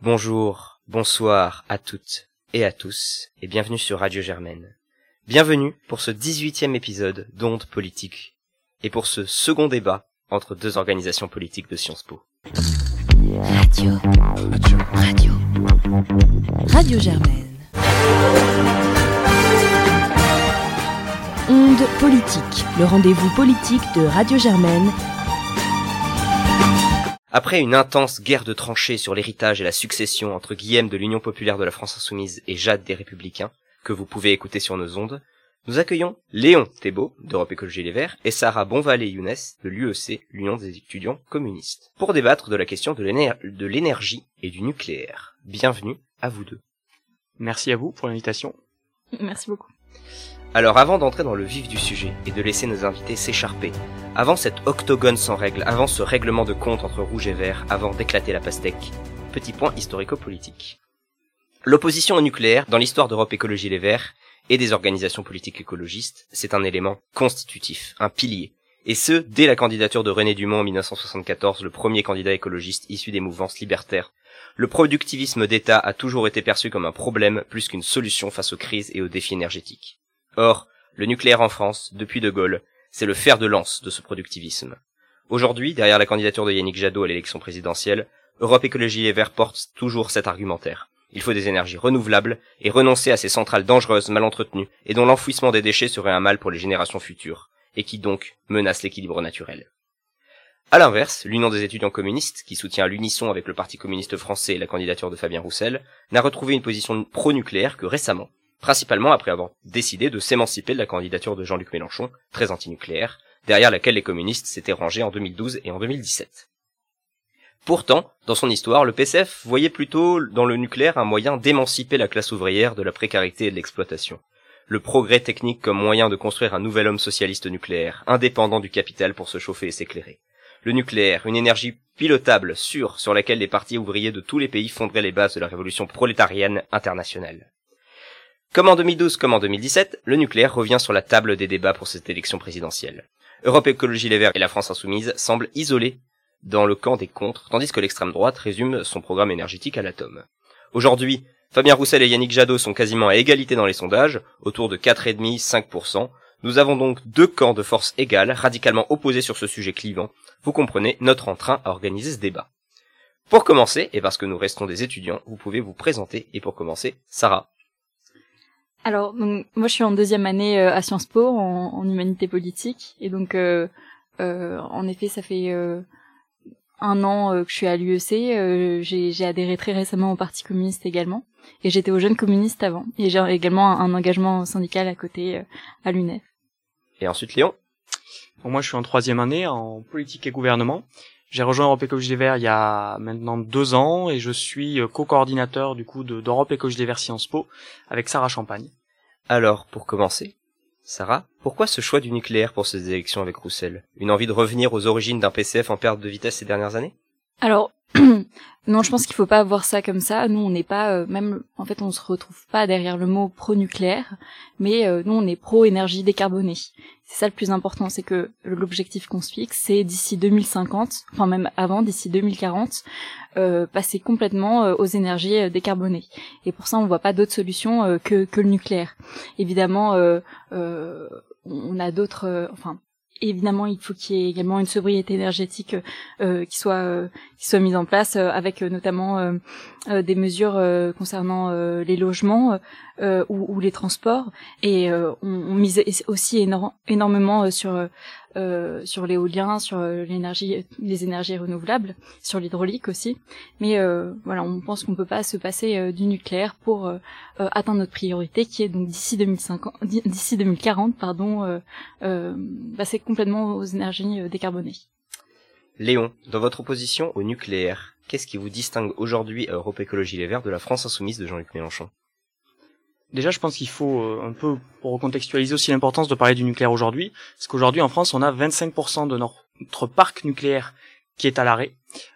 Bonjour, bonsoir à toutes et à tous, et bienvenue sur Radio Germaine. Bienvenue pour ce 18e épisode d'Onde Politique, et pour ce second débat entre deux organisations politiques de Sciences Po. Radio. Radio. Radio. Radio Germaine. Onde Politique, le rendez-vous politique de Radio Germaine Après une intense guerre de tranchées sur l'héritage et la succession entre Guillaume de l'Union populaire de la France insoumise et Jade des Républicains, que vous pouvez écouter sur nos ondes, nous accueillons Léon Thébault d'Europe Écologie Les Verts et Sarah Bonvalet-Younes de l'UEC, l'Union des étudiants communistes, pour débattre de la question de l'énergie et du nucléaire. Bienvenue à vous deux. Merci à vous pour l'invitation. Merci beaucoup. Alors avant d'entrer dans le vif du sujet et de laisser nos invités s'écharper, avant cet octogone sans règles, avant ce règlement de compte entre rouge et vert, avant d'éclater la pastèque, petit point historico-politique. L'opposition au nucléaire, dans l'histoire d'Europe Écologie Les Verts, et des organisations politiques écologistes, c'est un élément constitutif, un pilier. Et ce, dès la candidature de René Dumont en 1974, le premier candidat écologiste issu des mouvances libertaires. Le productivisme d'État a toujours été perçu comme un problème plus qu'une solution face aux crises et aux défis énergétiques. Or, le nucléaire en France, depuis De Gaulle, c'est le fer de lance de ce productivisme. Aujourd'hui, derrière la candidature de Yannick Jadot à l'élection présidentielle, Europe Écologie et Verts porte toujours cet argumentaire. Il faut des énergies renouvelables et renoncer à ces centrales dangereuses, mal entretenues, et dont l'enfouissement des déchets serait un mal pour les générations futures, et qui donc menacent l'équilibre naturel. À l'inverse, l'Union des étudiants communistes, qui soutient l'unisson avec le Parti communiste français la candidature de Fabien Roussel, n'a retrouvé une position pro-nucléaire que récemment, principalement après avoir décidé de s'émanciper de la candidature de Jean-Luc Mélenchon, très antinucléaire, derrière laquelle les communistes s'étaient rangés en 2012 et en 2017. Pourtant, dans son histoire, le PCF voyait plutôt dans le nucléaire un moyen d'émanciper la classe ouvrière de la précarité et de l'exploitation. Le progrès technique comme moyen de construire un nouvel homme socialiste nucléaire, indépendant du capital pour se chauffer et s'éclairer. Le nucléaire, une énergie pilotable, sûre, sur laquelle les partis ouvriers de tous les pays fonderaient les bases de la révolution prolétarienne internationale. Comme en 2012 comme en 2017, le nucléaire revient sur la table des débats pour cette élection présidentielle. Europe Écologie Les Verts et la France Insoumise semblent isolés dans le camp des contres, tandis que l'extrême droite résume son programme énergétique à l'atome. Aujourd'hui, Fabien Roussel et Yannick Jadot sont quasiment à égalité dans les sondages, autour de 4,5-5%. Nous avons donc deux camps de force égales, radicalement opposés sur ce sujet clivant. Vous comprenez notre entrain à organiser ce débat. Pour commencer, et parce que nous restons des étudiants, vous pouvez vous présenter, et pour commencer, Sarah. Alors, donc, moi je suis en deuxième année euh, à Sciences Po en, en humanité politique et donc euh, euh, en effet ça fait euh, un an euh, que je suis à l'UEC. Euh, j'ai adhéré très récemment au Parti communiste également et j'étais aux jeunes communistes avant et j'ai également un, un, engagement syndical à côté à l'UNEF. Et ensuite Léon? Bon, moi je suis en troisième année en politique et gouvernement. J'ai rejoint Europe Écologie des Verts il y a maintenant deux ans et je suis co-coordinateur du coup d'Europe Écologie des Verts Sciences Po avec Sarah Champagne. Alors, pour commencer, Sarah, pourquoi ce choix du nucléaire pour ces élections avec Roussel? Une envie de revenir aux origines d'un PCF en perte de vitesse ces dernières années? Alors, non, je pense qu'il faut pas voir ça comme ça. Nous, on n'est pas, euh, même, en fait, on se retrouve pas derrière le mot pro-nucléaire, mais euh, nous, on est pro-énergie décarbonée. C'est ça le plus important, c'est que l'objectif qu'on se fixe, c'est d'ici 2050, enfin même avant, d'ici 2040, euh, passer complètement aux énergies décarbonées. Et pour ça, on voit pas d'autre solution que, que le nucléaire. Évidemment, on a d'autres, enfin évidemment, il faut qu'il y ait également une sobriété énergétique euh, qui soit euh, qui soit mise en place, euh, avec notamment des mesures concernant les logements ou, ou, les transports. Et on, on, mise aussi énormément sur euh, sur l'éolien, sur l'énergie, les énergies renouvelables, sur l'hydraulique aussi. Mais euh, voilà, on pense qu'on peut pas se passer euh, du nucléaire pour atteindre notre priorité, qui est donc d'ici 2050, d'ici 2040, pardon, passer complètement aux énergies décarbonées. Léon, dans votre opposition au nucléaire, qu'est-ce qui vous distingue aujourd'hui à Europe Écologie Les Verts de la France Insoumise de Jean-Luc Mélenchon? Déjà, je pense qu'il faut euh, un peu, pour recontextualiser aussi l'importance de parler du nucléaire aujourd'hui, parce qu'aujourd'hui en France, on a 25% de notre parc nucléaire qui est à l'arrêt.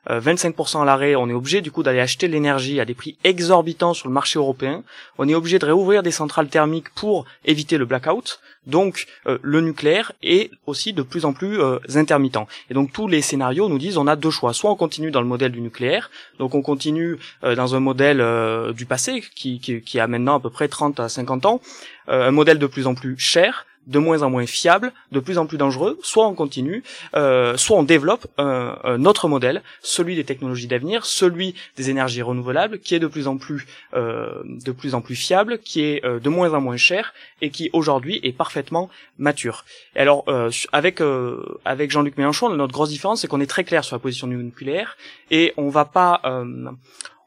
25% à l'arrêt, on est obligé du coup d'aller acheter l'énergie à des prix exorbitants sur le marché européen. On est obligé de réouvrir des centrales thermiques pour éviter le blackout. Donc le nucléaire est aussi de plus en plus intermittent. Et donc tous les scénarios nous disent on a deux choix. Soit on continue dans le modèle du nucléaire, donc on continue dans un modèle du passé qui, qui, qui, a maintenant à peu près 30 à 50 ans, un modèle de plus en plus cher, de moins en moins fiable, de plus en plus dangereux, soit on continue, euh, soit on développe un, un, autre modèle, celui des technologies d'avenir, celui des énergies renouvelables, qui est de plus en plus, euh, de plus en plus fiable, qui est euh, de moins en moins cher et qui aujourd'hui est parfaitement mature. Et alors euh, avec euh, avec Jean-Luc Mélenchon, notre grosse différence, c'est qu'on est très clair sur la position du nucléaire et on va pas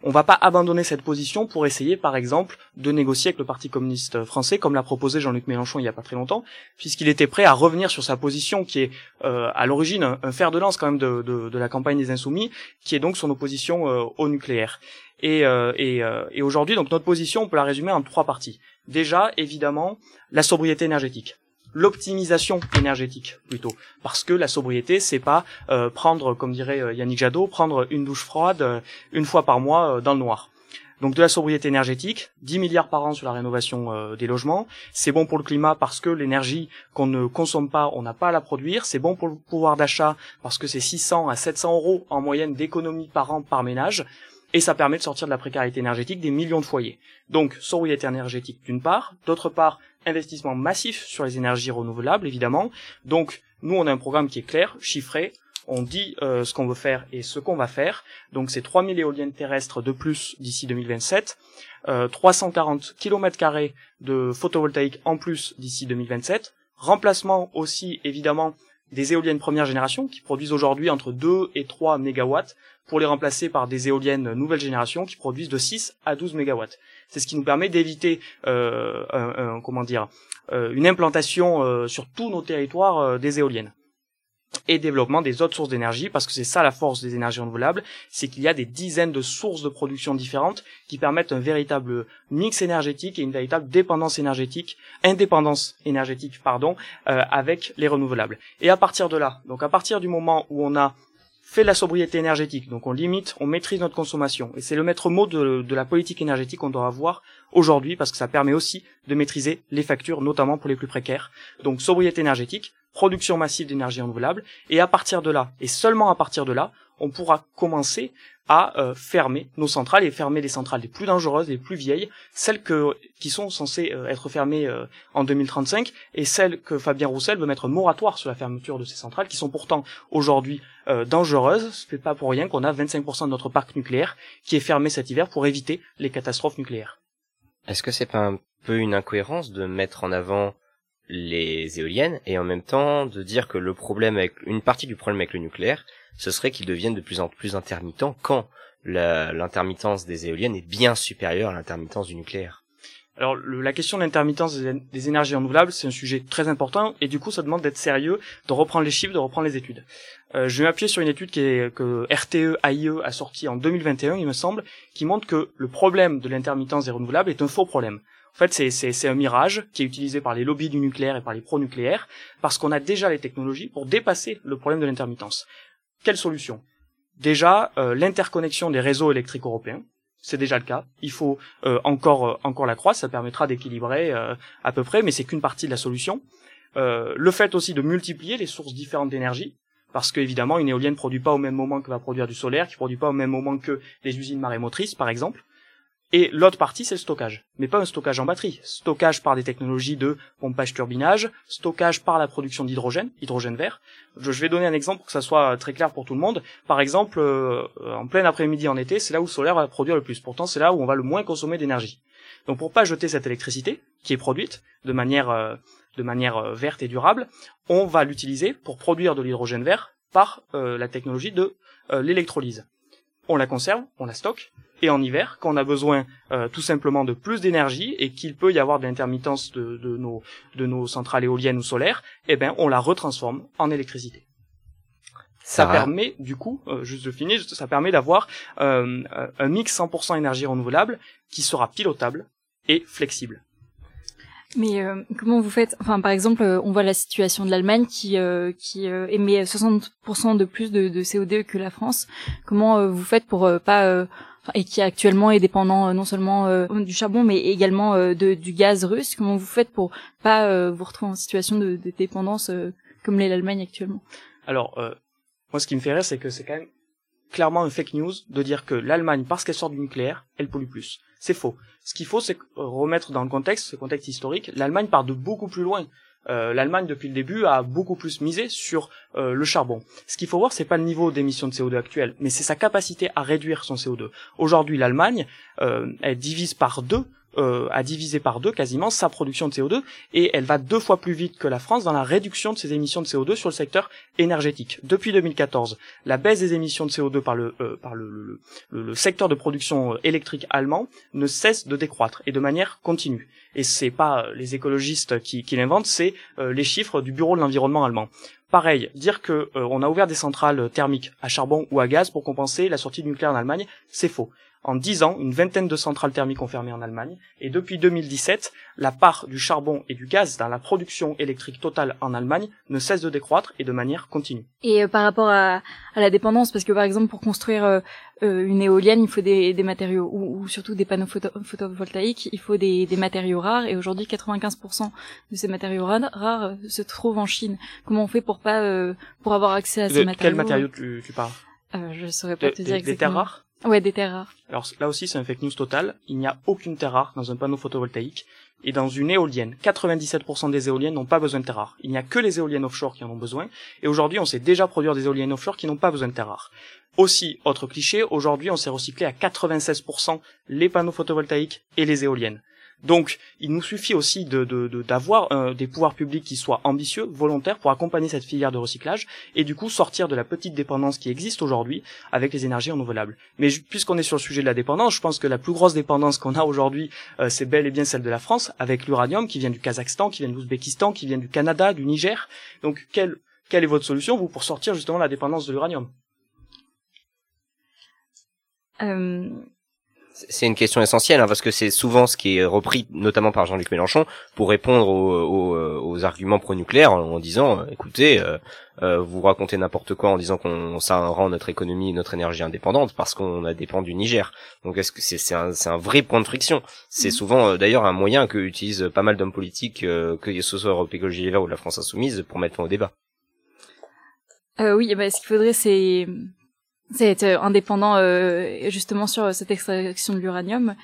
on va pas abandonner cette position pour essayer, par exemple, de négocier avec le Parti communiste français, comme l'a proposé Jean-Luc Mélenchon il y a pas très longtemps, puisqu'il était prêt à revenir sur sa position qui est euh, à l'origine un, fer de lance quand même de, de, la campagne des Insoumis, qui est donc son opposition euh, au nucléaire. Et, euh, et, et aujourd'hui, donc notre position, on peut la résumer en trois parties. Déjà, évidemment, la sobriété énergétique l'optimisation énergétique plutôt. Parce que la sobriété c'est pas euh, prendre comme dirait euh, Yannick Jadot prendre une douche froide euh, une fois par mois dans le noir. Donc de la sobriété énergétique 10 milliards par an sur la rénovation des logements. C'est bon pour le climat parce que l'énergie qu'on ne consomme pas on n'a pas à la produire. C'est bon pour le pouvoir d'achat parce que c'est 600 à 700 euros en moyenne d'économie par an par ménage. Et ça permet de sortir de la précarité énergétique des millions de foyers. Donc, sobriété énergétique d'une part, d'autre part, investissement massif sur les énergies renouvelables, évidemment. Donc, nous, on a un programme qui est clair, chiffré, on dit euh, ce qu'on veut faire et ce qu'on va faire. Donc, c'est 3000 éoliennes terrestres de plus d'ici 2027, euh, 340 km de photovoltaïque en plus d'ici 2027, remplacement aussi, évidemment, des éoliennes première génération qui produisent aujourd'hui entre 2 et 3 mégawatts pour les remplacer par des éoliennes nouvelle génération qui produisent de 6 à 12 mégawatts. C'est ce qui nous permet d'éviter euh, comment dire euh, une implantation euh, sur tous nos territoires euh, des éoliennes et développement des autres sources d'énergie, parce que c'est ça la force des énergies renouvelables, c'est qu'il y a des dizaines de sources de production différentes qui permettent un véritable mix énergétique et une véritable dépendance énergétique, indépendance énergétique, pardon, avec les renouvelables. Et à partir de là, donc à partir du moment où on a fait la sobriété énergétique, donc on limite, on maîtrise notre consommation, et c'est le maître mot de, de la politique énergétique qu'on doit avoir aujourd'hui, parce que ça permet aussi de maîtriser les factures, notamment pour les plus précaires. Donc sobriété énergétique, production massive d'énergie renouvelable, et à partir de là, et seulement à partir de là, on pourra commencer à euh, fermer nos centrales et fermer les centrales les plus dangereuses, les plus vieilles, celles qui sont censées euh, être fermées euh, en 2035 et celles que Fabien Roussel veut mettre moratoire sur la fermeture de ces centrales qui sont pourtant aujourd'hui dangereuses. C'est pas pour rien qu'on a 25% de notre parc nucléaire qui est fermé cet hiver pour éviter les catastrophes nucléaires. Est-ce que c'est pas un peu une incohérence de mettre en avant les éoliennes et en même temps de dire que le problème avec une partie du problème avec le nucléaire, ce serait qu'ils deviennent de plus en plus intermittents quand l'intermittence des éoliennes est bien supérieure à l'intermittence du nucléaire. Alors la question de l'intermittence des, énergies renouvelables, c'est un sujet très important et du coup ça demande d'être sérieux, de reprendre les chiffres, de reprendre les études. Euh, je vais m'appuyer sur une étude qui est, que RTE AIE a sortie en 2021, il me semble, qui montre que le problème de l'intermittence des renouvelables est un faux problème. En fait, c'est un mirage qui est utilisé par les lobbies du nucléaire et par les pro-nucléaires, parce qu'on a déjà les technologies pour dépasser le problème de l'intermittence. Quelle solution? Déjà, euh, l'interconnexion des réseaux électriques européens, c'est déjà le cas. Il faut euh, encore euh, encore la croix, ça permettra d'équilibrer à peu près, mais c'est qu'une partie de la solution. le fait aussi de multiplier les sources différentes d'énergie, parce qu'évidemment une éolienne produit pas au même moment que va produire du solaire, qui produit pas au même moment que les usines marémotrices, par exemple. Et l'autre partie, c'est le stockage. Mais pas un stockage en batterie. Stockage par des technologies de pompage-turbinage, stockage par la production d'hydrogène, hydrogène vert. Je vais donner un exemple pour que ça soit très clair pour tout le monde. Par exemple, euh, en plein après-midi en été, c'est là où le solaire va produire le plus. Pourtant, c'est là où on va le moins consommer d'énergie. Donc pour pas jeter cette électricité, qui est produite de manière, euh, de manière euh, verte et durable, on va l'utiliser pour produire de l'hydrogène vert par la technologie de l'électrolyse. On la conserve, on la stocke, et en hiver, quand on a besoin euh, tout simplement de plus d'énergie et qu'il peut y avoir de l'intermittence de, nos, de nos centrales éoliennes ou solaires, eh ben on la retransforme en électricité. Ça, permet du coup, euh, juste de finir, ça permet d'avoir euh, un mix 100% énergie renouvelable qui sera pilotable et flexible. Mais euh, comment vous faites? Enfin, par exemple, euh, on voit la situation de l'Allemagne qui euh, qui émet 60% de plus de, de, CO2 que la France. Comment vous faites pour pas et qui actuellement est dépendant non seulement du charbon mais également de, du gaz russe? Comment vous faites pour pas vous retrouver en situation de, de dépendance comme l'est l'Allemagne actuellement? Alors, moi, ce qui me fait rire, c'est que c'est quand même clairement un fake news de dire que l'Allemagne, parce qu'elle sort du nucléaire, elle pollue plus. C'est faux. Ce qu'il faut, c'est remettre dans le contexte, ce contexte historique, l'Allemagne part de beaucoup plus loin. Euh, L'Allemagne depuis le début a beaucoup plus misé sur euh, le charbon. Ce qu'il faut voir, c'est pas le niveau d'émission de CO2 actuel, mais c'est sa capacité à réduire son CO2. Aujourd'hui, l'Allemagne, euh, elle divise par deux euh, a divisé par deux quasiment sa production de CO2 et elle va deux fois plus vite que la France dans la réduction de ses émissions de CO2 sur le secteur énergétique. Depuis 2014, la baisse des émissions de CO2 par le euh, par le, secteur de production électrique allemand ne cesse de décroître et de manière continue. Et c'est pas les écologistes qui, l'inventent, c'est euh, les chiffres du Bureau de l'environnement allemand. Pareil, dire que euh, on a ouvert des centrales thermiques à charbon ou à gaz pour compenser la sortie du nucléaire en Allemagne, c'est faux en 10 ans, une vingtaine de centrales thermiques ont fermé en Allemagne, et depuis 2017, la part du charbon et du gaz dans la production électrique totale en Allemagne ne cesse de décroître et de manière continue. Et euh, par rapport à, la dépendance, parce que par exemple pour construire euh, euh, une éolienne, il faut des, matériaux, ou, surtout des panneaux photovoltaïques, il faut des, matériaux rares, et aujourd'hui 95% de ces matériaux rares, se trouvent en Chine. Comment on fait pour pas pour avoir accès à ces matériaux Quels matériaux tu, tu parles? Je saurais pas te dire exactement. Des terres rares? Ouais, des terres rares. Alors là aussi, c'est un fake news total. Il n'y a aucune terre rare dans un panneau photovoltaïque. Et dans une éolienne, 97% des éoliennes n'ont pas besoin de terre rare. Il n'y a que les éoliennes offshore qui en ont besoin. Et aujourd'hui, on sait déjà produire des éoliennes offshore qui n'ont pas besoin de terre rare. Aussi, autre cliché, aujourd'hui, on s'est recyclé à 96% les panneaux photovoltaïques et les éoliennes. Donc, il nous suffit aussi d'avoir de, de, des pouvoirs publics qui soient ambitieux, volontaires, pour accompagner cette filière de recyclage, et du coup sortir de la petite dépendance qui existe aujourd'hui avec les énergies renouvelables. Mais puisqu'on est sur le sujet de la dépendance, je pense que la plus grosse dépendance qu'on a aujourd'hui, euh, c'est bel et bien celle de la France, avec l'uranium qui vient du Kazakhstan, qui vient de l'Ouzbékistan, qui vient du Canada, du Niger. Donc, quelle, quelle est votre solution, vous, pour sortir justement de la dépendance de l'uranium? Euh, c'est une question essentielle hein, parce que c'est souvent ce qui est repris notamment par Jean-Luc Mélenchon pour répondre aux, aux, arguments pro-nucléaires en, disant euh, écoutez euh, euh, vous racontez n'importe quoi en disant qu'on ça rend notre économie et notre énergie indépendante parce qu'on a dépend du Niger. Donc est-ce que c'est c'est un, un vrai point de friction. C'est mmh. souvent d'ailleurs un moyen que utilisent pas mal d'hommes politiques que ce soit Europe Écologie Les Verts ou la France Insoumise pour mettre fin au débat. Oui bah, ce qu'il faudrait c'est c'est euh, indépendant euh, justement sur cette extraction de l'uranium.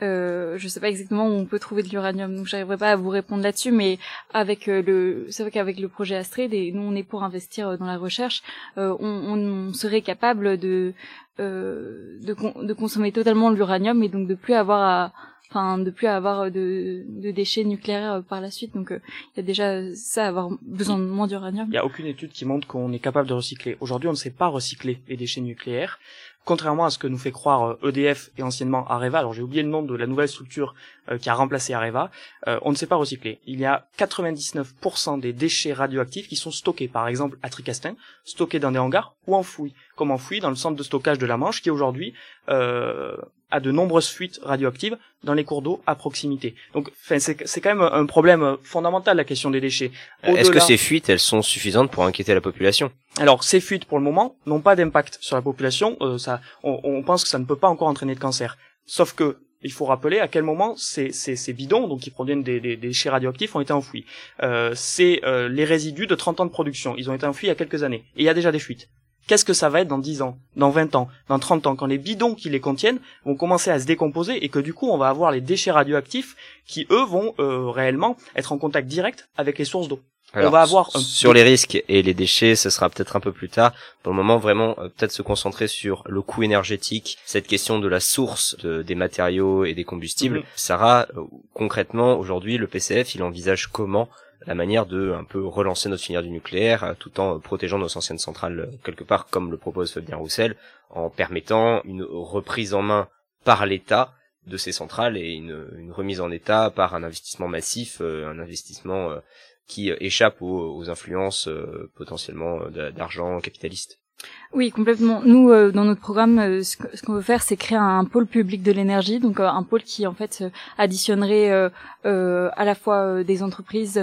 Euh, je sais pas exactement où on peut trouver de l'uranium, donc j'arriverai pas à vous répondre là-dessus, mais avec euh, le, c'est vrai qu'avec le projet Astrid, et nous on est pour investir dans la recherche, on, on, serait capable de de, de consommer totalement l'uranium et donc de plus avoir à de plus avoir euh, de, déchets nucléaires euh, par la suite. Donc euh, il y a déjà ça, avoir besoin de moins d'uranium. Il n'y a aucune étude qui montre qu'on est capable de recycler. Aujourd'hui, on ne sait pas recycler les déchets nucléaires contrairement à ce que nous fait croire EDF et anciennement Areva, alors j'ai oublié le nom de la nouvelle structure qui a remplacé Areva, on ne sait pas recycler. Il y a 99% des déchets radioactifs qui sont stockés, par exemple à Tricastin, stockés dans des hangars ou enfouis, comme enfouis dans le centre de stockage de la Manche, qui aujourd'hui euh, a de nombreuses fuites radioactives dans les cours d'eau à proximité. Donc, c'est quand même un problème fondamental la question des déchets. Est-ce que ces fuites, elles sont suffisantes pour inquiéter la population? Alors, ces fuites, pour le moment, n'ont pas d'impact sur la population. Euh, ça, on, on, pense que ça ne peut pas encore entraîner de cancer. Sauf que il faut rappeler à quel moment ces, ces, ces bidons, donc qui proviennent des, des, déchets radioactifs, ont été enfouis. Euh, c'est euh, les résidus de 30 ans de production. Ils ont été enfouis il y a quelques années. Et il y a déjà des fuites. Qu'est-ce que ça va être dans 10 ans, dans 20 ans, dans 30 ans, quand les bidons qui les contiennent vont commencer à se décomposer et que du coup on va avoir les déchets radioactifs qui eux vont euh, réellement être en contact direct avec les sources d'eau. on va avoir sur les risques et les déchets, ce sera peut-être un peu plus tard. Pour le moment, vraiment, euh, peut-être se concentrer sur le coût énergétique, cette question de la source des matériaux et des combustibles. Mhm. Sarah, euh, concrètement, aujourd'hui, le PCF, il envisage comment la manière de un peu relancer notre filière du nucléaire euh, tout en protégeant nos anciennes centrales euh, quelque part comme le propose Fabien Roussel en permettant une reprise en main par l'État de ces centrales et une, remise en état par un investissement massif, euh, un investissement qui échappe aux, influences potentiellement d'argent capitaliste. Oui, complètement. Nous, euh, dans notre programme, euh, ce qu'on veut faire, c'est créer un, pôle public de l'énergie, donc euh, un pôle qui, en fait, additionnerait à la fois des entreprises,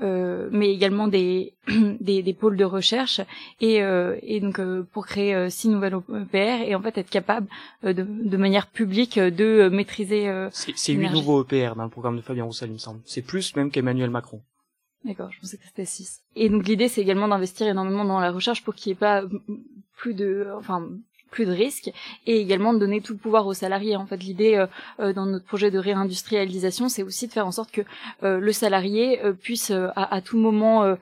mais également des, des, des, pôles de recherche, et, et donc pour créer six nouvelles EPR et en fait être capable de, de manière publique de maîtriser. c'est huit nouveaux EPR dans le programme de Fabien Roussel, il me semble. C'est plus même qu'Emmanuel Macron. D'accord, je pensais que c'était 6. Et donc l'idée c'est également d'investir énormément dans la recherche pour qu'il n'y ait pas plus de enfin plus de risques et également de donner tout le pouvoir aux salariés. En fait, l'idée euh, euh, dans notre projet de réindustrialisation, c'est aussi de faire en sorte que euh, le salarié puisse à, à, tout moment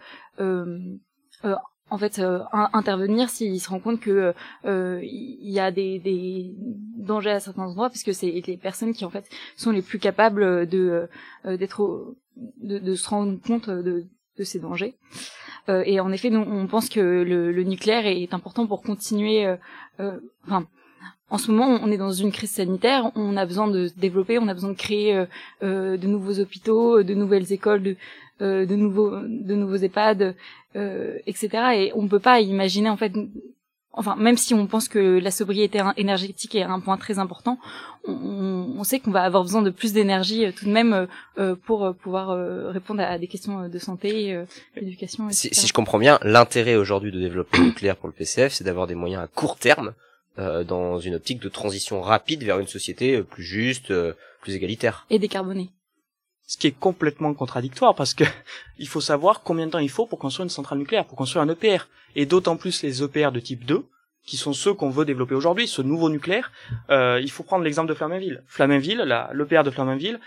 en fait intervenir s'il se rend compte que il y a des, des, dangers à certains endroits parce que c'est les personnes qui en fait sont les plus capables de d'être de, de, se rendre compte de, de ces dangers. Euh, et en effet, nous, on pense que le, le nucléaire est important pour continuer. Euh, euh, enfin, en ce moment, on est dans une crise sanitaire. On a besoin de se développer, on a besoin de créer de nouveaux hôpitaux, de nouvelles écoles, de, de nouveaux, de nouveaux EHPAD, etc. Et on peut pas imaginer en fait enfin même si on pense que la sobriété énergétique est un point très important, on, on sait qu'on va avoir besoin de plus d'énergie euh, tout de même euh, euh, pour pouvoir répondre à des questions de santé, d'éducation. Si, si, je comprends bien, l'intérêt aujourd'hui de développer le nucléaire pour le PCF, c'est d'avoir des moyens à court terme dans une optique de transition rapide vers une société plus juste, plus égalitaire. Et décarbonée ce qui est complètement contradictoire parce que il faut savoir combien de temps il faut pour construire une centrale nucléaire, pour construire un EPR, et d'autant plus les EPR de type 2, qui sont ceux qu'on veut développer aujourd'hui, ce nouveau nucléaire. Euh, il faut prendre l'exemple de Flaminville. Flaminville, l'EPR de Flaminville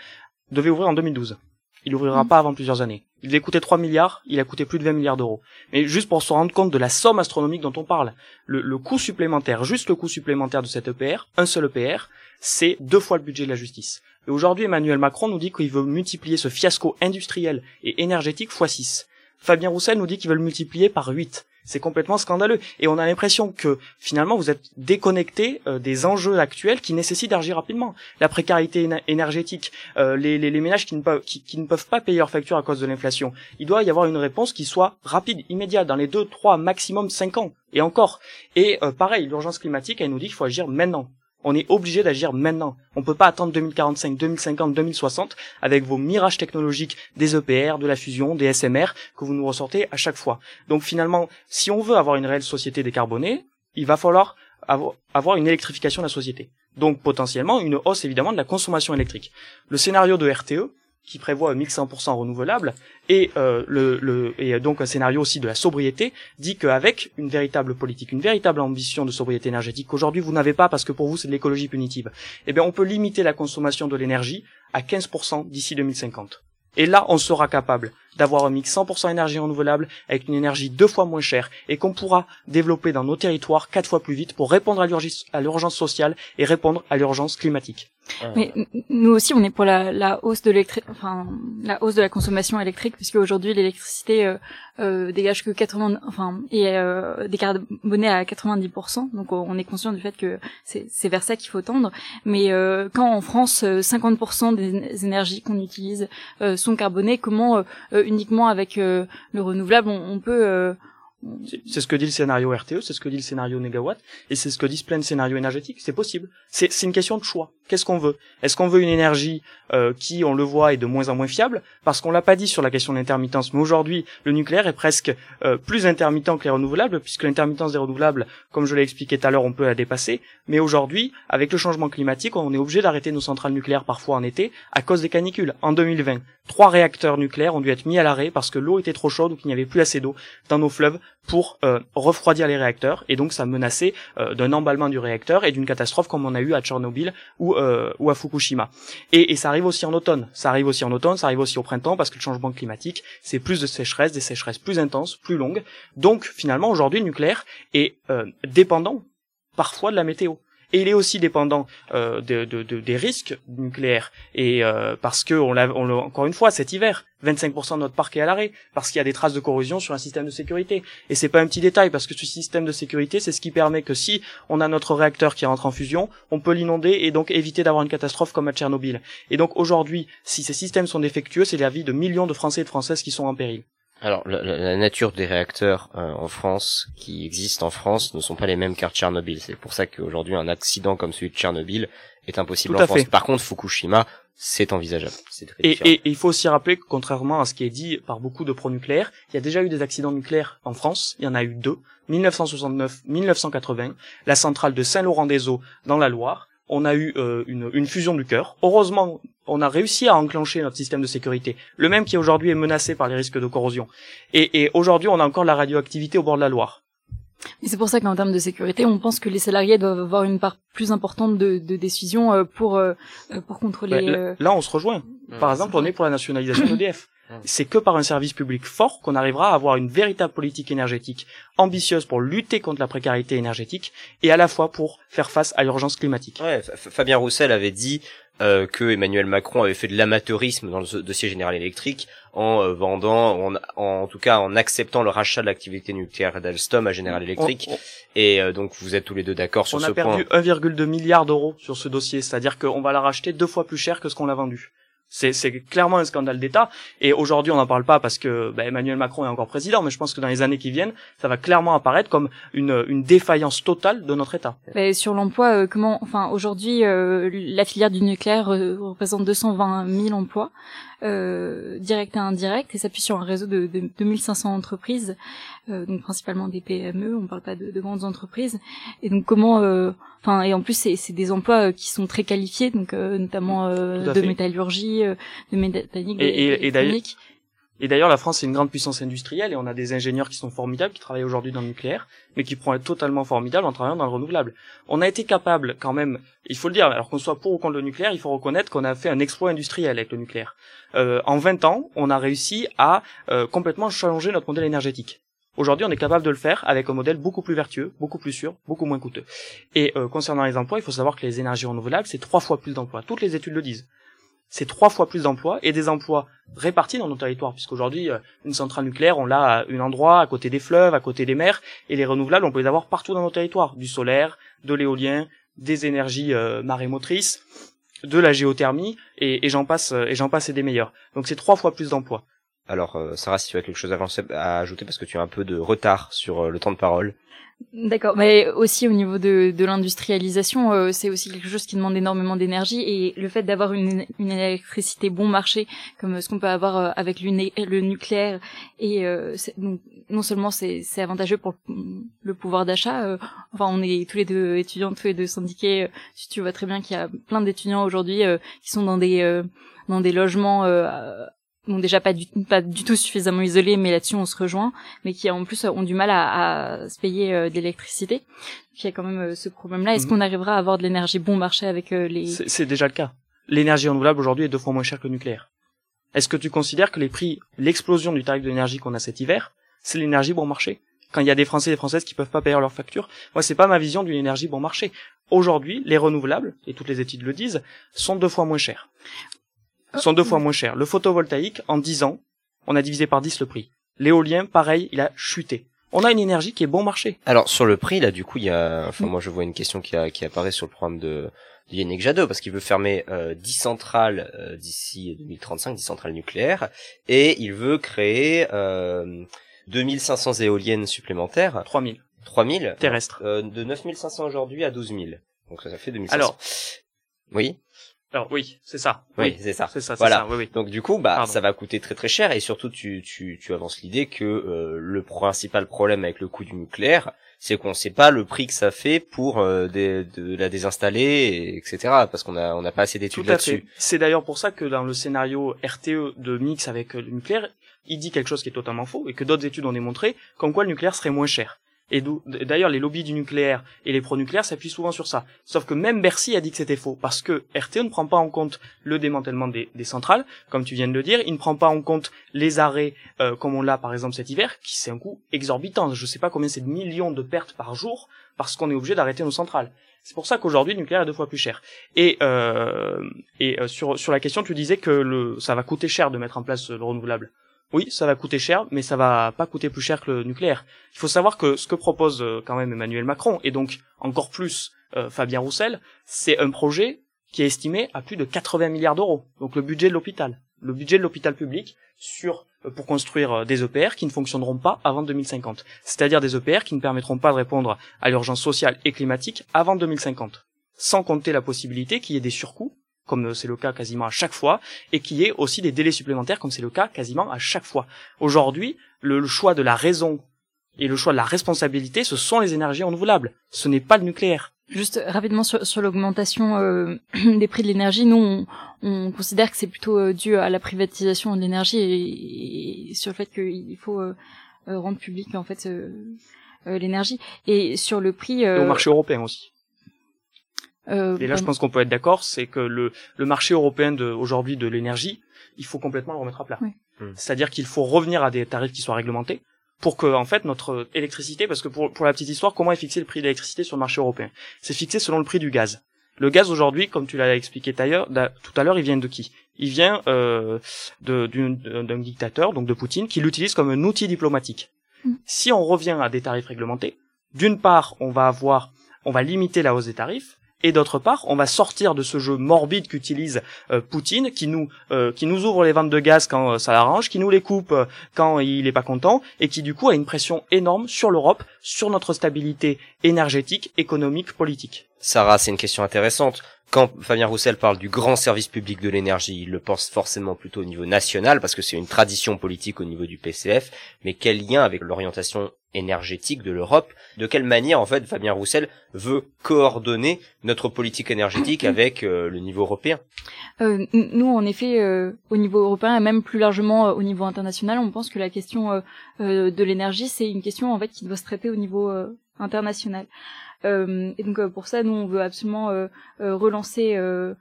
devait ouvrir en 2012. Il ouvrira mm. pas avant plusieurs années. Il devait coûter 3 milliards, il a coûté plus de 20 milliards d'euros. Mais juste pour se rendre compte de la somme astronomique dont on parle, le, le coût supplémentaire, juste le coût supplémentaire de cet EPR, un seul EPR, c'est deux fois le budget de la justice. Et aujourd'hui, Emmanuel Macron nous dit qu'il veut multiplier ce fiasco industriel et énergétique x 6. Fabien Roussel nous dit qu'il veut le multiplier par 8. C'est complètement scandaleux. Et on a l'impression que finalement vous êtes déconnecté euh, des enjeux actuels qui nécessitent d'agir rapidement. La précarité énergétique, euh, les, ménages qui ne, peuvent, qui, qui, ne peuvent pas payer leurs factures à cause de l'inflation. Il doit y avoir une réponse qui soit rapide, immédiate, dans les 2, 3, maximum 5 ans. Et encore. Et euh, pareil, l'urgence climatique, elle nous dit qu'il faut agir maintenant. On est obligé d'agir maintenant. On peut pas attendre 2045, 2050, 2060 avec vos mirages technologiques des EPR, de la fusion, des SMR que vous nous ressortez à chaque fois. Donc finalement, si on veut avoir une réelle société décarbonée, il va falloir avoir une électrification de la société. Donc potentiellement une hausse évidemment de la consommation électrique. Le scénario de RTE, qui prévoit 1100% renouvelable et euh, le, et donc un scénario aussi de la sobriété dit qu'avec une véritable politique, une véritable ambition de sobriété énergétique qu'aujourd'hui vous n'avez pas parce que pour vous c'est de l'écologie punitive, eh bien on peut limiter la consommation de l'énergie à 15% d'ici 2050. Et là, on sera capable d'avoir un mix 100% énergie renouvelable avec une énergie deux fois moins chère et qu'on pourra développer dans nos territoires quatre fois plus vite pour répondre à l'urgence sociale et répondre à l'urgence climatique. Mais nous aussi, on est pour la, la hausse de enfin la hausse de la consommation électrique, puisque aujourd'hui l'électricité euh, euh, dégage que 80, enfin et euh, décarbonée à 90%. Donc on est conscient du fait que c'est vers ça qu'il faut tendre. Mais euh, quand en France 50% des énergies qu'on utilise sont carbonées, comment uniquement avec le renouvelable on, peut c'est ce que dit le scénario RTE, c'est ce que dit le scénario négawatt, et c'est ce que disent plein de scénarios énergétiques. C'est possible. C'est une question de choix. Qu'est-ce qu'on veut? Est-ce qu'on veut une énergie euh, qui, on le voit, est de moins en moins fiable? Parce qu'on l'a pas dit sur la question de l'intermittence, mais aujourd'hui, le nucléaire est presque euh, plus intermittent que les renouvelables, puisque l'intermittence des renouvelables, comme je l'ai expliqué tout à l'heure, on peut la dépasser. Mais aujourd'hui, avec le changement climatique, on est obligé d'arrêter nos centrales nucléaires parfois en été à cause des canicules. En 2020, trois réacteurs nucléaires ont dû être mis à l'arrêt parce que l'eau était trop chaude ou qu'il n'y avait plus assez d'eau dans nos fleuves pour euh, refroidir les réacteurs et donc ça menaçait euh, d'un emballement du réacteur et d'une catastrophe comme on a eu à Tchernobyl ou, euh, ou à Fukushima. Et, ça arrive aussi en automne, ça arrive aussi en automne, ça arrive aussi au printemps parce que le changement climatique c'est plus de sécheresse, des sécheresses plus intenses, plus longues. Donc finalement aujourd'hui le nucléaire est dépendant parfois de la météo et il est aussi dépendant euh, de, de, de, des risques nucléaires. Et euh, parce que on l'a encore une fois cet hiver 25% de notre parc est à l'arrêt parce qu'il y a des traces de corrosion sur un système de sécurité. Et c'est pas un petit détail parce que ce système de sécurité c'est ce qui permet que si on a notre réacteur qui rentre en fusion on peut l'inonder et donc éviter d'avoir une catastrophe comme à Tchernobyl. Et donc aujourd'hui si ces systèmes sont défectueux c'est la vie de millions de Français et de Françaises qui sont en péril Alors, la, la nature des réacteurs euh, en France, qui existent en France, ne sont pas les mêmes qu'à Tchernobyl. C'est pour ça qu'aujourd'hui, un accident comme celui de Tchernobyl est impossible en France. fait. Par contre, Fukushima, c'est envisageable. Et- et il faut aussi rappeler que contrairement à ce qui est dit par beaucoup de pro-nucléaires, il y a déjà eu des accidents nucléaires en France. Il y en a eu deux. 1969-1980. La centrale de Saint-Laurent-des-Eaux dans la Loire. On a eu euh, une, une fusion du cœur. Heureusement, on a réussi à enclencher notre système de sécurité. Le même qui aujourd'hui est menacé par les risques de corrosion. Et, et aujourd'hui, on a encore la radioactivité au bord de la Loire. Et c'est pour ça qu'en termes de sécurité, on pense que les salariés doivent avoir une part plus importante de, de décision euh, pour euh, pour contrôler. Ouais, là, euh, là, on se rejoint. Par exemple, on est pour la nationalisation d'EDF. C'est que par un service public fort qu'on arrivera à avoir une véritable politique énergétique ambitieuse pour lutter contre la précarité énergétique et à la fois pour faire face à l'urgence climatique. Ouais, Fa- Fa- Fabien Roussel avait dit euh, que Emmanuel Macron avait fait de l'amateurisme dans le dossier Général Electric en euh, vendant, en, en tout cas en acceptant le rachat de l'activité nucléaire d'Alstom à General Electric. On, on- Et euh, donc vous êtes tous les deux d'accord sur on ce a point. perdu 1,2 milliard d'euros sur ce dossier, c'est-à-dire qu'on va la racheter deux fois plus cher que ce qu'on l'a vendu. C'est, clairement un scandale d'État. Et aujourd'hui, on n'en parle pas parce que bah, Emmanuel Macron est encore président, mais je pense que dans les années qui viennent, ça va clairement apparaître comme une, une défaillance totale de notre État. bah, sur l'emploi, euh, comment, enfin, aujourd'hui, euh, la filière du nucléaire euh, représente 220 000 emplois euh, directs et indirects, et s'appuie sur un réseau de, de 2500 entreprises, euh, donc principalement des PME. On parle pas de, de grandes entreprises. Et donc comment, euh, enfin, et en plus, c'est des emplois euh, qui sont très qualifiés, donc euh, notamment euh, de métallurgie, euh, de mécanique, Et- et- et. Et d'ailleurs, la France est une grande puissance industrielle et on a des ingénieurs qui sont formidables, qui travaillent aujourd'hui dans le nucléaire, mais qui pourront être totalement formidables en travaillant dans le renouvelable. On a été capable, quand même, il faut le dire, alors qu'on soit pour ou contre le nucléaire, il faut reconnaître qu'on a fait un exploit industriel avec le nucléaire. Euh, en 20 ans, on a réussi à euh, complètement changer notre modèle énergétique. Aujourd'hui, on est capable de le faire avec un modèle beaucoup plus vertueux, beaucoup plus sûr, beaucoup moins coûteux. Et euh, concernant les emplois, il faut savoir que les énergies renouvelables, c'est trois fois plus d'emplois. Toutes les études le disent. C'est trois fois plus d'emplois et des emplois répartis dans nos territoires, puisqu'aujourd'hui, euh, une centrale nucléaire, on l'a à un endroit, à côté des fleuves, à côté des mers, et les renouvelables, on peut les avoir partout dans nos territoires. Du solaire, de l'éolien, des énergies euh, marémotrices, de la géothermie, et, j'en passe, euh, et j'en passe et des meilleurs. Donc c'est trois fois plus d'emplois. Alors euh, Sarah, si tu as quelque chose à, ajouter parce que tu as un peu de retard sur euh, le temps de parole. D'accord, mais aussi au niveau de, de l'industrialisation, euh, c'est aussi quelque chose qui demande énormément d'énergie et le fait d'avoir une, une électricité bon marché comme ce qu'on peut avoir euh, avec le, nucléaire et euh, non seulement c'est avantageux pour le, pouvoir d'achat, euh, enfin on est tous les deux étudiants, tous les deux syndiqués, euh, tu- vois très bien qu'il y a plein d'étudiants aujourd'hui euh, qui sont dans des euh, dans des logements euh, bon déjà pas du pas du tout suffisamment isolés mais là-dessus on se rejoint mais qui en plus ont du mal à, à se payer euh, de l'électricité il y a quand même euh, ce problème là est-ce Mhm. qu'on arrivera à avoir de l'énergie bon marché avec euh, les C'est déjà le cas. L'énergie renouvelable aujourd'hui est deux fois moins chère que le nucléaire. Est-ce que tu considères que les prix, l'explosion du tarif de l'énergie qu'on a cet hiver, c'est l'énergie bon marché? Quand il y a des Français et des Françaises qui peuvent pas payer leurs factures, moi c'est pas ma vision d'une énergie bon marché. Aujourd'hui, les renouvelables, et toutes les études le disent, sont deux fois moins chers. Sont deux fois moins chers. Le photovoltaïque, en 10 ans, on a divisé par 10 le prix. L'éolien, pareil, il a chuté. On a une énergie qui est bon marché. Alors sur le prix là, du coup, il y a, enfin Mm. moi je vois une question qui, a, qui apparaît sur le programme de, de Yannick Jadot parce qu'il veut fermer euh, 10 centrales euh, d'ici 2035, 10 centrales nucléaires, et il veut créer euh, 2500 éoliennes supplémentaires, 3000 3000 terrestres. euh, de 9500 aujourd'hui à 12 000. Donc ça, ça fait 2500. Alors. oui, Alors oui, c'est ça. oui, c'est ça. C'est ça, c'est Voilà. ça. Oui, oui. Donc du coup, bah, Pardon. ça va coûter très très cher et surtout tu tu tu avances l'idée que euh, le principal problème avec le coût du nucléaire, c'est qu'on sait pas le prix que ça fait pour euh, des- de la désinstaller, et etc. Parce qu'on a on n'a pas assez d'études là-dessus. C'est d'ailleurs pour ça que dans le scénario RTE de mix avec euh, le nucléaire, il dit quelque chose qui est totalement faux et que d'autres études ont démontré comme quoi le nucléaire serait moins cher. Et d'ailleurs, les lobbies du nucléaire et les pro-nucléaires s'appuient souvent sur ça. Sauf que même Bercy a dit que c'était faux, parce que RTE ne prend pas en compte le démantèlement des, centrales, comme tu viens de le dire, il ne prend pas en compte les arrêts, euh, comme on l'a par exemple cet hiver, qui c'est un coût exorbitant. Je sais pas combien c'est de millions de pertes par jour, parce qu'on est obligé d'arrêter nos centrales. C'est pour ça qu'aujourd'hui, le nucléaire est deux fois plus cher. Et, euh, et euh, sur, sur la question, tu disais que ça va coûter cher de mettre en place le renouvelable. Oui, ça va coûter cher, mais ça va pas coûter plus cher que le nucléaire. Il faut savoir que ce que propose euh, quand même Emmanuel Macron, et donc encore plus euh, Fabien Roussel, c'est un projet qui est estimé à plus de 80 milliards d'euros, donc le budget de l'hôpital. le budget de l'hôpital public sur euh, pour construire des EPR qui ne fonctionneront pas avant 2050. C'est-à-dire des EPR qui ne permettront pas de répondre à l'urgence sociale et climatique avant 2050. Sans compter la possibilité qu'il y ait des surcoûts, comme euh, c'est le cas quasiment à chaque fois, et qu'il y ait aussi des délais supplémentaires, comme c'est le cas quasiment à chaque fois. Aujourd'hui, le, choix de la raison et le choix de la responsabilité, ce sont les énergies renouvelables. Ce n'est pas le nucléaire. Juste rapidement sur, sur l'augmentation euh, des prix de l'énergie, nous on, on, considère que c'est plutôt euh, dû à la privatisation de l'énergie et, sur le fait qu'il faut euh, rendre public en fait l'énergie et sur le prix et au marché européen aussi. Et là, je pense qu'on peut être d'accord, c'est que le, le marché européen de aujourd'hui de l'énergie, il faut complètement le remettre à plat. Hmm. C'est-à-dire qu'il faut revenir à des tarifs qui soient réglementés pour que en fait notre électricité, parce que pour, pour la petite histoire, comment est fixé le prix de l'électricité sur le marché européen? C'est fixé selon le prix du gaz. Le gaz aujourd'hui, comme tu l'as expliqué tout à l'heure, il vient de qui? Il vient euh, d'un dictateur, donc de Poutine, qui l'utilise comme un outil diplomatique. Mm. Si on revient à des tarifs réglementés, d'une part, on va avoir, on va limiter la hausse des tarifs, et d'autre part, on va sortir de ce jeu morbide qu'utilise euh, Poutine, qui nous euh, qui nous ouvre les ventes de gaz quand euh, ça l'arrange, qui nous les coupe quand il est pas content, et qui du coup a une pression énorme sur l'Europe, sur notre stabilité énergétique, économique, politique. Sarah, c'est une question intéressante. Quand Fabien Roussel parle du grand service public de l'énergie, il le pense forcément plutôt au niveau national, parce que c'est une tradition politique au niveau du PCF, mais quel lien avec l'orientation énergétique de l'Europe De quelle manière, en fait, Fabien Roussel veut coordonner notre politique énergétique avec euh, le niveau européen? Euh, Nous, en effet, euh, au niveau européen et même plus largement au niveau international, on pense que la question de l'énergie, c'est une question en fait qui doit se traiter au niveau international. Euh, et donc euh, pour ça, nous, on veut absolument euh, relancer le,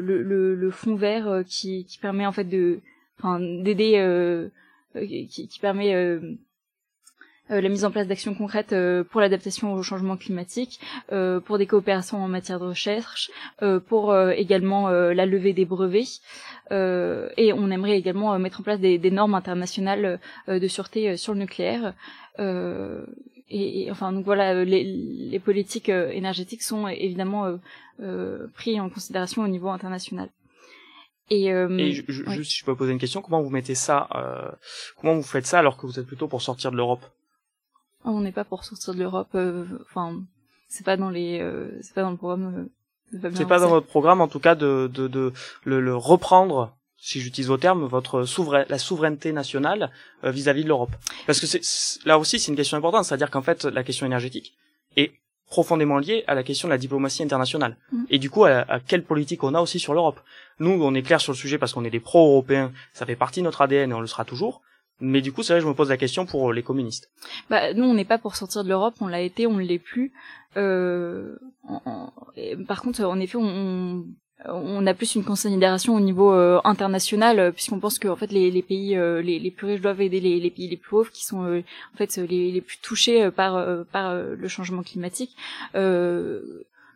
le, le, fonds vert qui, qui permet en fait de, enfin, d'aider, qui, qui, permet la mise en place d'actions concrètes pour l'adaptation au changement climatique, pour des coopérations en matière de recherche, pour également la levée des brevets. et on aimerait également mettre en place des, des normes internationales de sûreté sur le nucléaire et, enfin donc voilà euh, les, les politiques euh, énergétiques sont évidemment euh, euh, pris en considération au niveau international. Et, euh, et je, je, si je peux poser une question, comment vous mettez ça, euh, comment vous faites ça alors que vous êtes plutôt pour sortir de l'Europe? On n'est pas pour sortir de l'Europe. Enfin, c'est pas dans les, c'est pas dans le programme. c'est pas dans votre programme, en tout cas, de, de, de le, le reprendre si j'utilise vos termes, votre souverain, la souveraineté nationale euh, vis-à-vis de l'Europe. Parce que c'est là aussi c'est une question importante, c'est-à-dire qu'en fait la question énergétique est profondément liée à la question de la diplomatie internationale. Mm. Et du coup, à, quelle politique on a aussi sur l'Europe. Nous, on est clair sur le sujet parce qu'on est des pro-européens, ça fait partie de notre ADN et on le sera toujours. Mais du coup, c'est vrai, je me pose la question pour les communistes. Bah, nous, on n'est pas pour sortir de l'Europe, on l'a été, on ne l'est plus. Euh, par contre, en effet, on, on a plus une considération au niveau euh, international euh, puisqu'on pense que en fait les, pays euh, les, plus riches doivent aider les, pays les plus pauvres qui sont en fait les, les plus touchés par par le changement climatique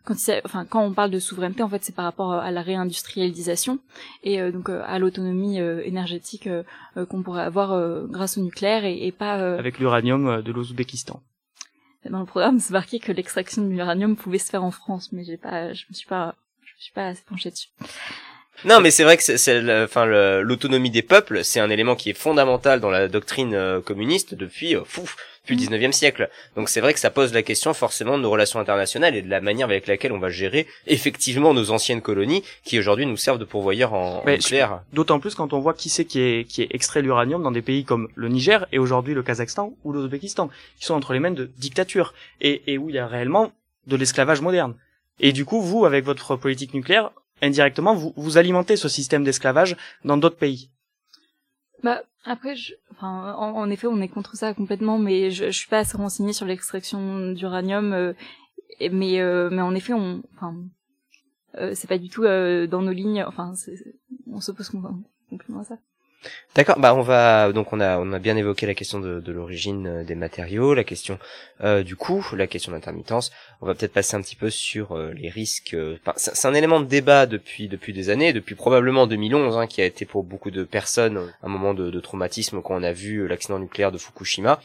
quand, enfin, quand on parle de souveraineté, en fait, c'est par rapport à la réindustrialisation et donc à l'autonomie énergétique qu'on pourrait avoir grâce au nucléaire et, et pas avec l'uranium de l'Ouzbékistan. Dans le programme, c'est marqué que l'extraction de l'uranium pouvait se faire en France, mais j'ai pas, je me suis pas je suis pas assez penchée dessus. Non, mais c'est vrai que c'est, enfin, l'autonomie des peuples, c'est un élément qui est fondamental dans la doctrine euh, communiste depuis, euh, fou, depuis le 19e mm. siècle. Donc c'est vrai que ça pose la question forcément de nos relations internationales et de la manière avec laquelle on va gérer effectivement nos anciennes colonies qui aujourd'hui nous servent de pourvoyeurs en, nucléaire. D'autant plus quand on voit qui c'est qui est, qui est extrait l'uranium dans des pays comme le Niger et aujourd'hui le Kazakhstan ou l'Ouzbékistan, qui sont entre les mains de dictatures et, et où il y a réellement de l'esclavage moderne. Et du coup, vous, avec votre politique nucléaire, indirectement, vous, vous alimentez ce système d'esclavage dans d'autres pays. Bah après, je, enfin, en, effet, on est contre ça complètement, mais je, je suis pas assez renseignée sur l'extraction d'uranium, euh, mais euh, mais en effet, on, enfin, euh, c'est pas du tout dans nos lignes. Enfin, on s'oppose complètement à ça. D'accord, bah on va donc on a on a bien évoqué la question de, l'origine euh, des matériaux, la question euh, du coût, la question d'intermittence. On va peut-être passer un petit peu sur euh, les risques. c'est un élément de débat depuis depuis des années, depuis probablement 2011, hein, qui a été pour beaucoup de personnes un moment de traumatisme quand on a vu l'accident nucléaire de Fukushima.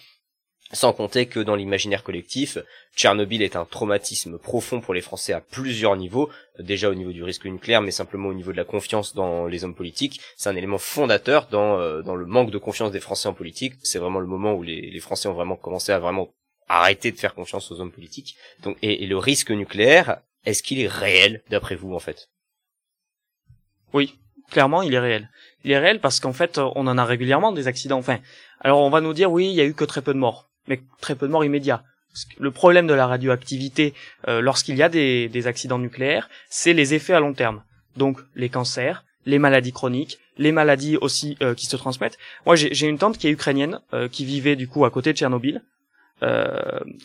Sans compter que dans l'imaginaire collectif, Tchernobyl est un traumatisme profond pour les Français à plusieurs niveaux, déjà au niveau du risque nucléaire, mais simplement au niveau de la confiance dans les hommes politiques. C'est un élément fondateur dans, euh, dans le manque de confiance des Français en politique. C'est vraiment le moment où les, Français ont vraiment commencé à vraiment arrêter de faire confiance aux hommes politiques. Donc, et, et le risque nucléaire, est-ce qu'il est réel d'après vous en fait? Oui, clairement, il est réel. Il est réel parce qu'en fait, on en a régulièrement des accidents. Enfin, alors on va nous dire oui, il y a eu que très peu de morts mais très peu de morts immédiats. Le problème de la radioactivité euh, lorsqu'il y a des, des accidents nucléaires, c'est les effets à long terme. Donc les cancers, les maladies chroniques, les maladies aussi euh, qui se transmettent. Moi, j'ai une tante qui est ukrainienne, euh, qui vivait du coup à côté de Tchernobyl.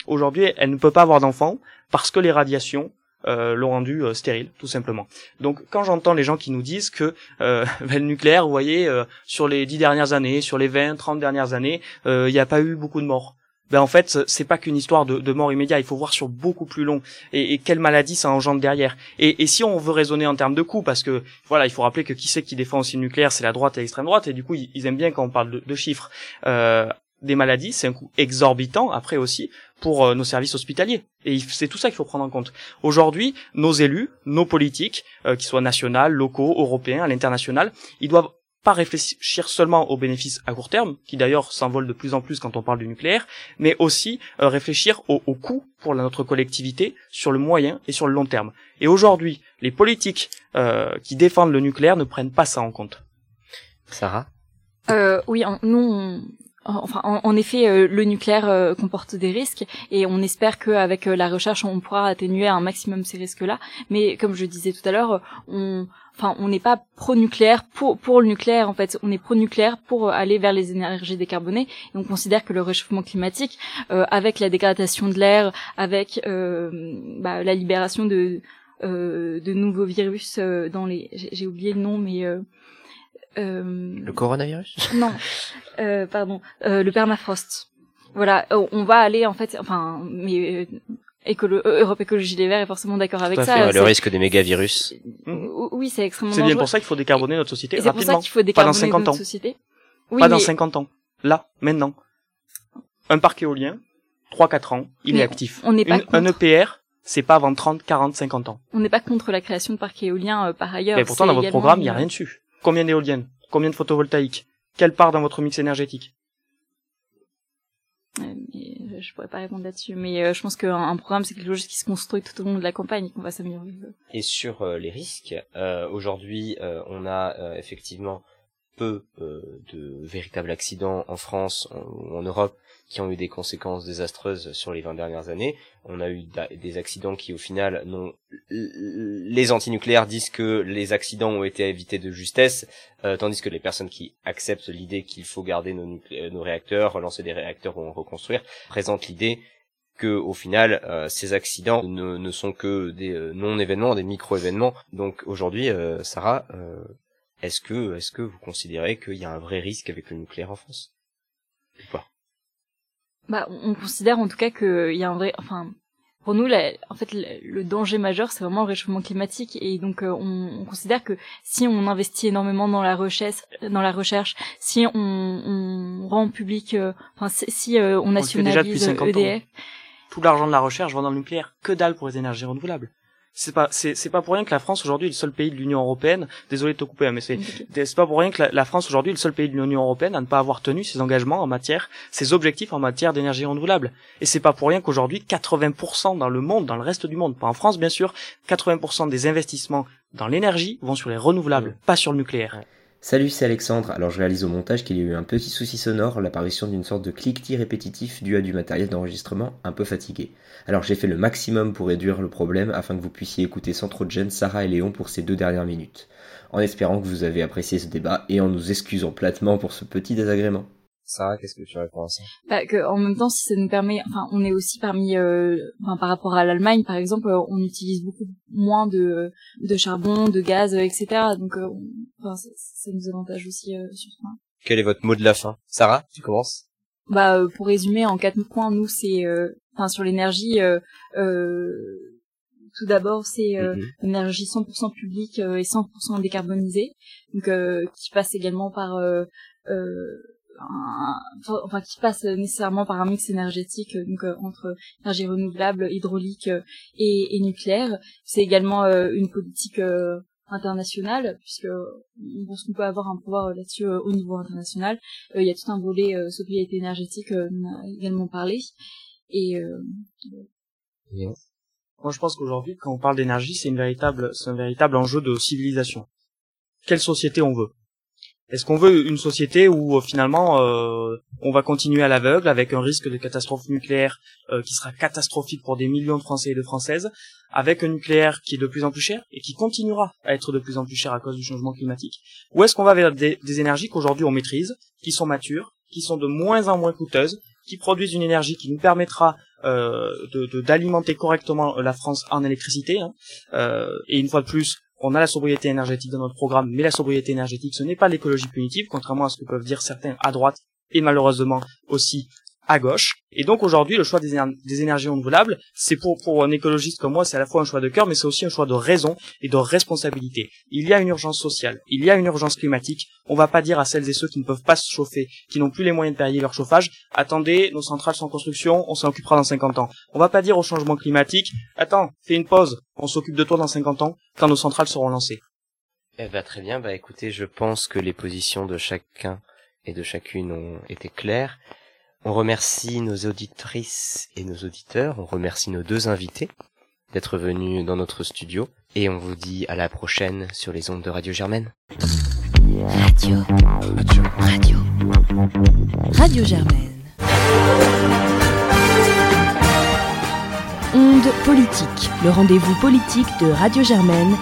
Aujourd'hui, elle ne peut pas avoir d'enfants parce que les radiations l'ont rendue stérile, tout simplement. Donc, quand j'entends les gens qui nous disent que ben, le nucléaire, vous voyez, sur les dix dernières années, sur les 20, 30 dernières années, il n'y a pas eu beaucoup de morts ben en fait c'est pas qu'une histoire de, de, mort immédiate, il faut voir sur beaucoup plus long et, et quelle maladie ça engendre derrière. Et, et, si on veut raisonner en termes de coûts, parce que voilà, il faut rappeler que qui c'est qui défend aussi le nucléaire, c'est la droite et l'extrême droite, et du coup ils, aiment bien quand on parle de, de chiffres. Euh, des maladies, c'est un coût exorbitant après aussi pour euh, nos services hospitaliers. Et c'est tout ça qu'il faut prendre en compte. Aujourd'hui, nos élus, nos politiques, euh, qu'ils soient nationaux, locaux, européens, à l'international, ils doivent pas réfléchir seulement aux bénéfices à court terme, qui d'ailleurs s'envolent de plus en plus quand on parle du nucléaire, mais aussi euh, réfléchir aux au coûts pour notre collectivité sur le moyen et sur le long terme. Et aujourd'hui, les politiques euh, qui défendent le nucléaire ne prennent pas ça en compte. Sarah? Euh, Oui, nous, on, Enfin, en, effet, euh, le nucléaire euh, comporte des risques et on espère qu'avec la recherche, on pourra atténuer un maximum ces risques-là. Mais comme je disais tout à l'heure, on, enfin on n'est pas pro-nucléaire pour pour le nucléaire en fait. On est pro-nucléaire pour aller vers les énergies décarbonées. Et on considère que le réchauffement climatique euh, avec la dégradation de l'air avec euh, bah, la libération de euh, de nouveaux virus euh, dans les j'ai oublié le nom mais euh, le coronavirus? Non. Pardon. Le permafrost. Voilà. On va aller en fait enfin mais Écolo euh, Europe Écologie Les Verts est forcément d'accord avec ça. le risque des mégavirus. Oui, c'est extrêmement C'est bien pour ça qu'il faut décarboner notre société rapidement. C'est pour ça qu'il faut décarboner notre société. Oui, pas dans 50 ans. Là, maintenant. Un parc éolien, 3-4 ans, il est actif. On n'est pas Un EPR, c'est pas avant 30, 40, 50 ans. On n'est pas contre la création de parcs éoliens euh, par ailleurs. Mais pourtant, dans votre programme, il n'y a rien dessus. Combien d'éoliennes? Combien de photovoltaïques? Quelle part dans votre mix énergétique? Mais je pourrais pas répondre là-dessus. Mais euh, je pense qu'un programme, c'est quelque chose qui se construit tout au long de la campagne qu'on va s'améliorer. Et sur euh, les risques, aujourd'hui, on a effectivement peu de véritables accidents en France ou en Europe qui ont eu des conséquences désastreuses sur les 20 dernières années. On a eu des accidents qui, au final, non, les antinucléaires disent que les accidents ont été évités de justesse, euh, tandis que les personnes qui acceptent l'idée qu'il faut garder nos, nos réacteurs, relancer des réacteurs ou en reconstruire, présentent l'idée que au final euh, ces accidents ne, sont que des euh, non-événements, des micro-événements. Donc aujourd'hui, Sarah, est-ce que est-ce que vous considérez qu'il y a un vrai risque avec le nucléaire en France? Ou pas? Bah, on considère en tout cas qu'il y a un vrai, enfin, pour nous, en fait, le, danger majeur, c'est vraiment le réchauffement climatique, et donc euh, on, on, considère que si on investit énormément dans la recherche, dans la recherche, si on, on rend public, euh, enfin, si, euh, on nationalise EDF, e tout l'argent de la recherche va dans le nucléaire, que dalle pour les énergies renouvelables c'est pas c'est c'est pas pour rien que la France aujourd'hui est le seul pays de l'Union européenne. Désolé de te couper hein, mais c'est c'est pas pour rien que la, France aujourd'hui est le seul pays de l'Union européenne à ne pas avoir tenu ses engagements en matière ses objectifs en matière d'énergie renouvelable. Et c'est pas pour rien qu'aujourd'hui 80% dans le monde dans le reste du monde pas en France bien sûr 80% des investissements dans l'énergie vont sur les renouvelables pas sur le nucléaire Salut, c'est Alexandre. Alors je réalise au montage qu'il y a eu un petit souci sonore, l'apparition d'une sorte de cliquetis répétitif dû à du matériel d'enregistrement un peu fatigué. Alors j'ai fait le maximum pour réduire le problème afin que vous puissiez écouter sans trop de gêne Sarah et Léon pour ces deux dernières minutes. En espérant que vous avez apprécié ce débat et en nous excusant platement pour ce petit désagrément. Sarah, qu'est-ce que tu réponds à ça? Bah, que, En même temps, si ça nous permet, enfin, on est aussi parmi, euh, enfin, par rapport à l'Allemagne, par exemple, euh, on utilise beaucoup moins de, de charbon, de gaz, euh, etc. Donc, euh, enfin, ça, ça, nous avantage aussi sur ce point. Quel est votre mot de la fin? Sarah, tu commences? Bah, pour résumer, en quatre points, nous, c'est, enfin, sur l'énergie. tout d'abord, c'est mm-hmm. l'énergie 100% publique et 100% décarbonisée, donc qui passe également par enfin qui passe nécessairement par un mix énergétique donc entre énergie renouvelable, hydraulique et, et nucléaire. C'est également une politique internationale puisque on pense qu'on peut avoir un pouvoir là-dessus au niveau international. Il y a tout un volet sobriété énergétique, on a également parlé. Et, moi, je pense qu'aujourd'hui, quand on parle d'énergie, c'est une véritable, c'est un véritable enjeu de civilisation. Quelle société on veut? Est-ce qu'on veut une société où euh, finalement euh, on va continuer à l'aveugle avec un risque de catastrophe nucléaire euh, qui sera catastrophique pour des millions de Français et de Françaises, avec un nucléaire qui est de plus en plus cher et qui continuera à être de plus en plus cher à cause du changement climatique? Ou est-ce qu'on va vers des, énergies qu'aujourd'hui on maîtrise, qui sont matures, qui sont de moins en moins coûteuses, qui produisent une énergie qui nous permettra euh, d'alimenter correctement la France en électricité. Hein. Euh, et une fois de plus, on a la sobriété énergétique dans notre programme, mais la sobriété énergétique, ce n'est pas l'écologie punitive, contrairement à ce que peuvent dire certains à droite et malheureusement aussi à gauche. Et donc aujourd'hui, le choix des, énergies renouvelables, c'est pour, pour un écologiste comme moi, c'est à la fois un choix de cœur, mais c'est aussi un choix de raison et de responsabilité. Il y a une urgence sociale, il y a une urgence climatique. On va pas dire à celles et ceux qui ne peuvent pas se chauffer, qui n'ont plus les moyens de payer leur chauffage, attendez, nos centrales sont en construction, on s'en occupera dans 50 ans. On va pas dire au changement climatique, attends, fais une pause, on s'occupe de toi dans 50 ans, quand nos centrales seront lancées. Eh ben, très bien, bah écoutez, je pense que les positions de chacun et de chacune ont été claires. On remercie nos auditrices et nos auditeurs, on remercie nos deux invités d'être venus dans notre studio et on vous dit à la prochaine sur les ondes de Radio Germaine. Radio. Radio. Radio. Radio Germaine. Onde politique, le rendez-vous politique de Radio Germaine